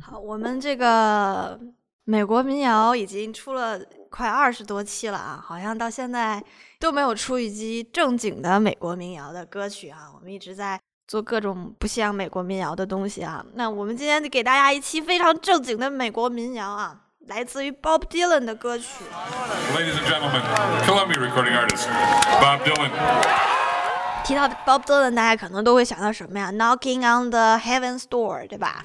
好，我们这个美国民谣已经出了快二十多期了啊，好像到现在都没有出一期正经的美国民谣的歌曲啊。我们一直在做各种不像美国民谣的东西啊。那我们今天就给大家一期非常正经的美国民谣啊，来自于 Bob Dylan 的歌曲。Ladies and gentlemen, Columbia recording artist Bob Dylan. 提到 Bob Dylan，大家可能都会想到什么呀？Knocking on the Heaven's Door，对吧？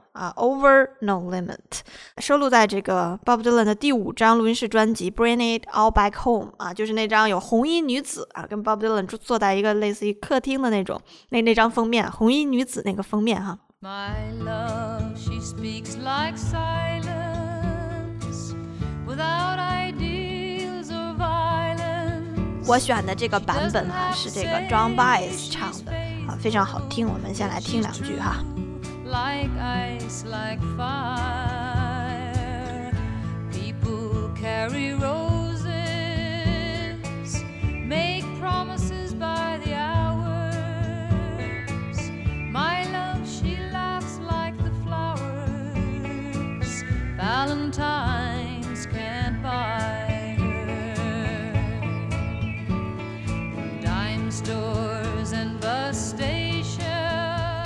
啊，《Over No Limit》，收录在这个 Bob Dylan 的第五张录音室专辑《Bring It All Back Home》啊，就是那张有红衣女子啊，跟 Bob Dylan 坐坐在一个类似于客厅的那种那那张封面，红衣女子那个封面哈。My love, she speaks like silence, without ideals or violence. 我选的这个版本哈、是这个 John Baez 唱的啊，非常好听。我们先来听两句哈。Like ice, like fire. People carry roses, make promises by the hours. My love, she laughs like the flowers. Valentines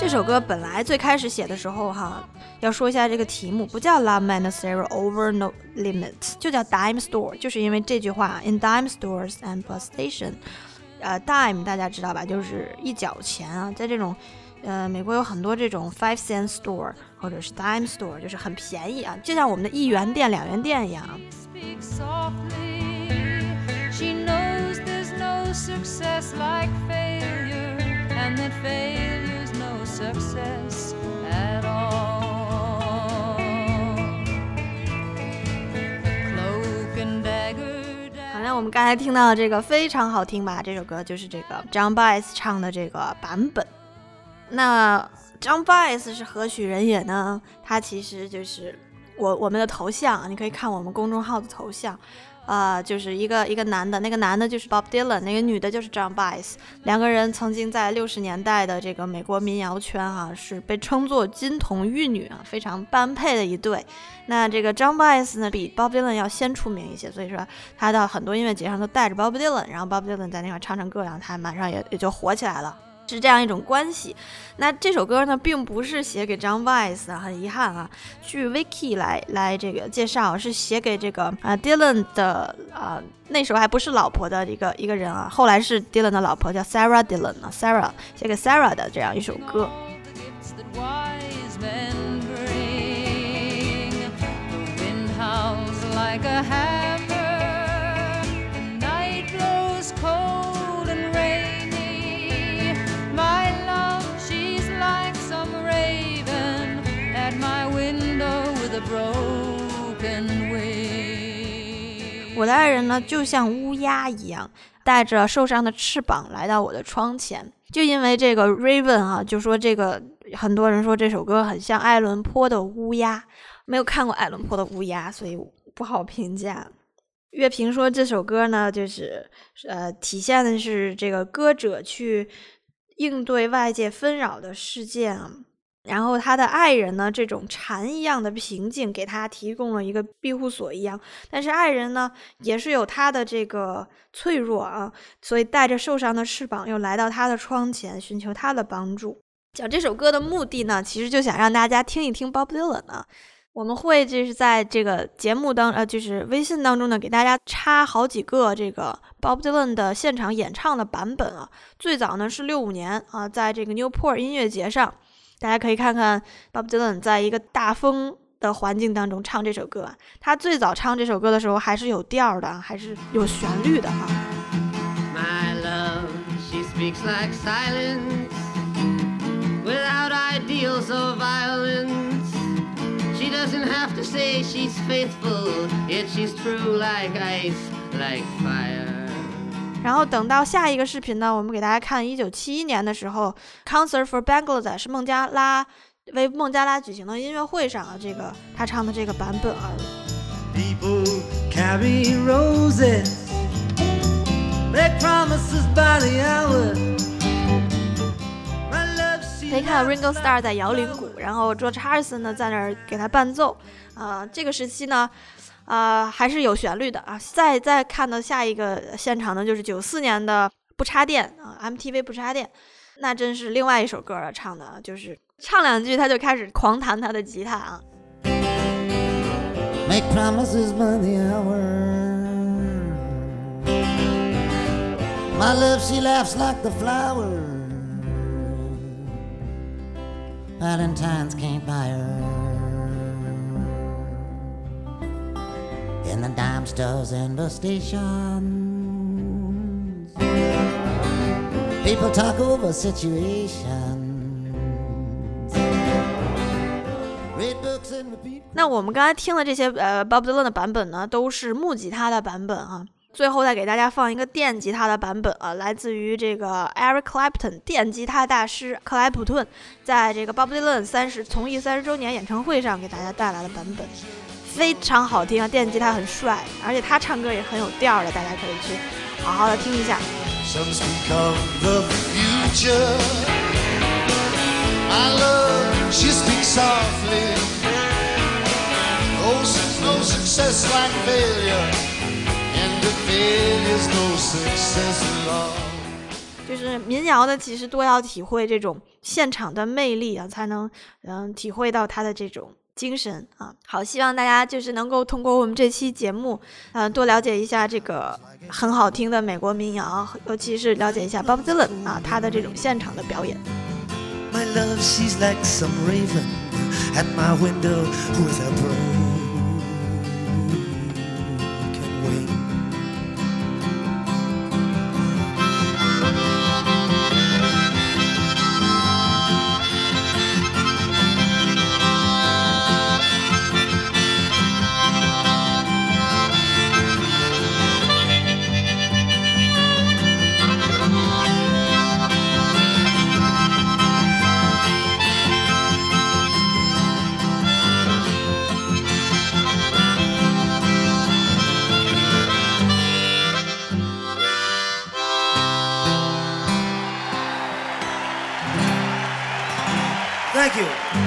这首歌本来最开始写的时候哈，要说一下这个题目，不叫 Love Manacero Over No Limit，就叫 Dime Store，就是因为这句话 In dime stores and bus station，呃，dime 大家知道吧，就是一角钱啊，在这种。呃，美国有很多这种 five cent store 或者是 dime store，就是很便宜啊，就像我们的一元店、两元店一样我们刚才听到的这个非常好听吧？这首歌就是这个 John Baez 唱的这个版本。那 John Baez 是何许人也呢？他其实就是我我们的头像，你可以看我们公众号的头像，呃，就是一个一个男的，那个男的就是 Bob Dylan，那个女的就是 John Baez，两个人曾经在六十年代的这个美国民谣圈啊，是被称作金童玉女啊，非常般配的一对。那这个 John Baez 呢，比 Bob Dylan 要先出名一些，所以说他到很多音乐节上都带着 Bob Dylan，然后 Bob Dylan 在那块唱唱歌，然后他马上也也就火起来了。是这样一种关系。那这首歌呢，并不是写给 John Baez 啊，很遗憾啊。据 Vicky 来来这个介绍，是写给这个啊 Dylan 的啊那时候还不是老婆的一个一个人啊，后来是 Dylan 的老婆叫 Sarah Dylan 啊，Sarah 写给 Sarah 的这样一首歌。all the gifts 我的爱人呢，就像乌鸦一样，带着受伤的翅膀来到我的窗前。就因为这个 Raven 啊，就说这个很多人说这首歌很像爱伦坡的乌鸦，没有看过爱伦坡的乌鸦，所以不好评价。乐评说这首歌呢，就是呃，体现的是这个歌者去应对外界纷扰的事件啊，然后他的爱人呢，这种蝉一样的平静，给他提供了一个庇护所一样。但是爱人呢，也是有他的这个脆弱啊，所以带着受伤的翅膀，又来到他的窗前，寻求他的帮助。讲这首歌的目的呢，其实就想让大家听一听 Bob Dylan 呢。我们会就是在这个节目当呃，就是微信当中呢，给大家插好几个这个 Bob Dylan 的现场演唱的版本啊。最早呢是六五年啊，在这个 Newport 音乐节上，大家可以看看 Bob Dylan 在一个大风的环境当中唱这首歌啊。他最早唱这首歌的时候还是有调的啊，还是有旋律的啊。My love, she speaks like silence, without ideals or violence. She doesn't have to say she's faithful, yet she's true like ice, like fire. 然后等到下一个视频呢，我们给大家看一九七一年的时候，Concert for Bangladesh 孟加拉为孟加拉举行的音乐会上啊，这个他唱的这个版本啊，People carry roses, make promises by the hour. 可以看到 Ringo Starr 在摇铃鼓，然后 George Harrison 呢在那儿给他伴奏，啊、这个时期呢，啊、还是有旋律的啊。再再看到下一个现场呢，就是九四年的不插电啊，MTV 不插电，那真是另外一首歌了，唱的啊就是唱两句他就开始狂弹他的吉他啊。make promises by the hour. My love, she laughs like the flower. Valentine's can't buy her. In the dime stores and the stations, people talk over situations. Read books and repeat. 那我们刚才听的这些呃 Bob Dylan 的版本呢，都是木吉他的版本啊。最后再给大家放一个电吉他的版本啊，来自于这个 Eric Clapton 电吉他大师克莱普顿，在这个 Bob Dylan 三十从艺三十周年演唱会上给大家带来的版本，非常好听啊，电吉他很帅，而且他唱歌也很有调的，大家可以去好好的听一下。就是民谣的，其实多要体会这种现场的魅力啊，才能嗯体会到他的这种精神啊。好，希望大家就是能够通过我们这期节目，呃，多了解一下这个很好听的美国民谣，尤其是了解一下 Bob Dylan 啊他的这种现场的表演。My love, she's like some raven at my window with a broken Thank you.